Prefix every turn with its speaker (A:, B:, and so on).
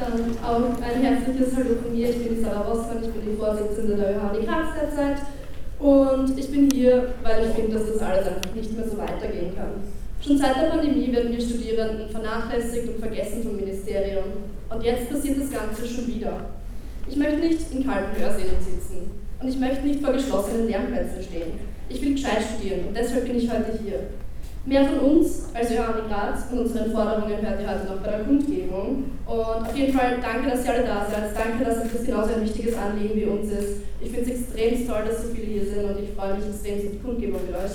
A: Dann auch ein herzliches Hallo von mir. Ich bin Sarah Rossmann, ich bin die Vorsitzende der ÖHD Graz derzeit. Und ich bin hier, weil ich finde, dass das alles einfach nicht mehr so weitergehen kann. Schon seit der Pandemie werden wir Studierenden vernachlässigt und vergessen vom Ministerium. Und jetzt passiert das Ganze schon wieder. Ich möchte nicht in kalten Hörsälen sitzen. Und ich möchte nicht vor geschlossenen Lernplätzen stehen. Ich will gescheit studieren und deshalb bin ich heute hier. Mehr von uns als Johanni Graz und unseren Forderungen hört ihr heute noch bei der Kundgebung. Und auf jeden Fall danke, dass ihr alle da seid. Danke, dass euch das genauso ein wichtiges Anliegen wie uns ist. Ich finde es extrem toll, dass so viele hier sind und ich freue mich extrem auf die Kundgebung mit euch.